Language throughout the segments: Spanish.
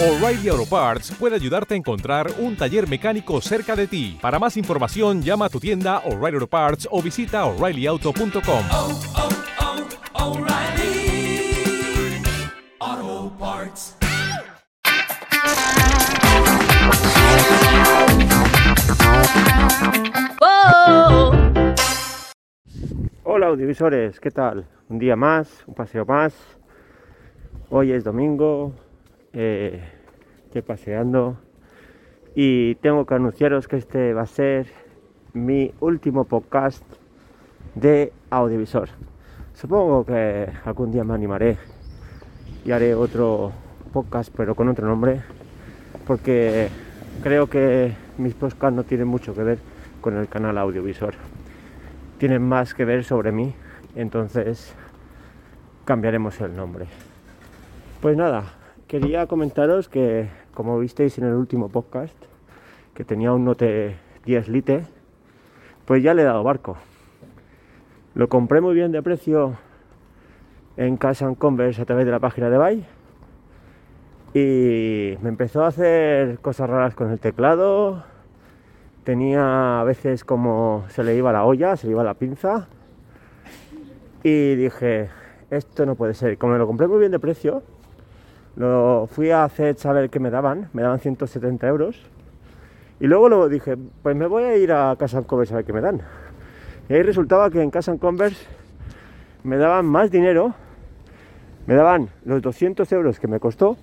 O'Reilly Auto Parts puede ayudarte a encontrar un taller mecánico cerca de ti. Para más información, llama a tu tienda O'Reilly Auto Parts o visita oreillyauto.com. oh, oh, O'Reilly Auto Parts. Hola audiovisores, ¿qué tal? Un día más, un paseo más. Hoy es domingo, eh, paseando y tengo que anunciaros que este va a ser mi último podcast de audiovisual. Supongo que algún día me animaré y haré otro podcast pero con otro nombre porque creo que mis podcasts no tienen mucho que ver con el canal audiovisual tienen más que ver sobre mí, entonces cambiaremos el nombre. Pues nada, quería comentaros que como visteis en el último podcast, que tenía un Note 10 Lite, pues ya le he dado barco. Lo compré muy bien de precio en Cash and Converse a través de la página de Buy y me empezó a hacer cosas raras con el teclado, tenía a veces como se le iba la olla, se le iba la pinza y dije, esto no puede ser. Como me lo compré muy bien de precio, lo fui a hacer saber qué me daban, me daban 170 euros y luego lo dije, pues me voy a ir a Casa Converse a ver qué me dan. Y ahí resultaba que en Casa Converse me daban más dinero, me daban los 200 euros que me costó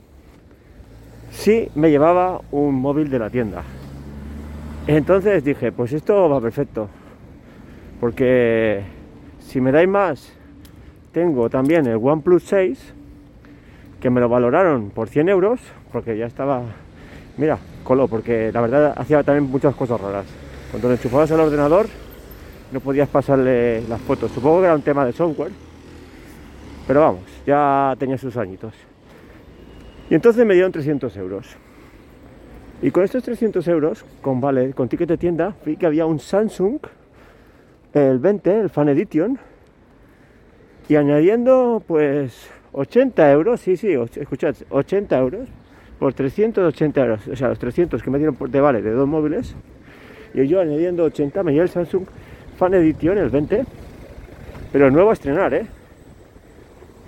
si me llevaba un móvil de la tienda. Entonces dije, pues esto va perfecto. Porque si me dais más, tengo también el OnePlus 6, que me lo valoraron por 100 euros, porque ya estaba, mira, coló, porque la verdad hacía también muchas cosas raras. Cuando lo enchufabas al ordenador, no podías pasarle las fotos. Supongo que era un tema de software, pero vamos, ya tenía sus añitos. Y entonces me dieron 300 euros. Y con estos 300 euros, con vale, con ticket de tienda, vi que había un Samsung, el 20, el Fan Edition, y añadiendo pues 80 euros, sí, sí, escuchad, 80 euros, por 380 euros, o sea, los 300 que me dieron de vale de dos móviles, y yo añadiendo 80 me dio el Samsung Fan Edition, el 20, pero nuevo a estrenar, ¿eh?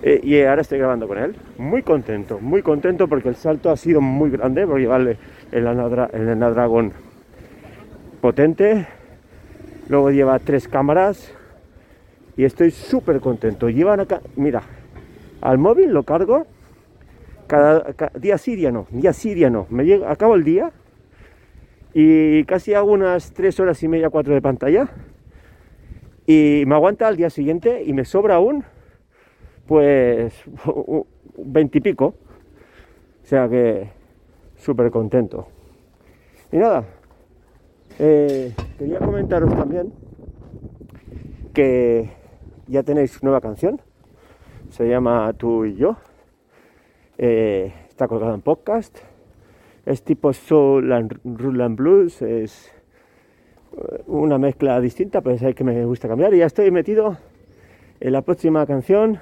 Eh, y ahora estoy grabando con él. Muy contento, muy contento porque el salto ha sido muy grande por llevarle el, Anadra- el potente. Luego lleva tres cámaras y estoy súper contento. Llevan acá, mira, al móvil lo cargo cada, ca- día sí, día no, día sí, no. Me llega, acabo el día y casi hago unas tres horas y media, cuatro de pantalla y me aguanta al día siguiente y me sobra aún pues veintipico. O sea que súper contento. Y nada, eh, quería comentaros también que ya tenéis nueva canción. Se llama Tú y yo. Eh, está colgada en podcast. Es tipo soul and rhythm and blues. Es eh, una mezcla distinta, pero sabéis que me gusta cambiar. Y ya estoy metido en la próxima canción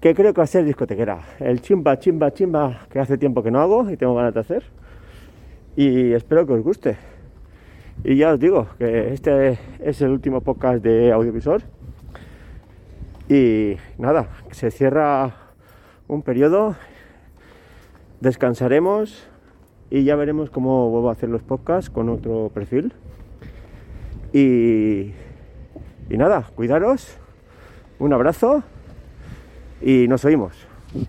que creo que va a ser discotequera. El chimba, chimba, chimba, que hace tiempo que no hago y tengo ganas de hacer. Y espero que os guste. Y ya os digo que este es el último podcast de audiovisual. Y nada, se cierra un periodo, descansaremos y ya veremos cómo vuelvo a hacer los podcasts con otro perfil. Y, y nada, cuidaros, un abrazo y nos oímos.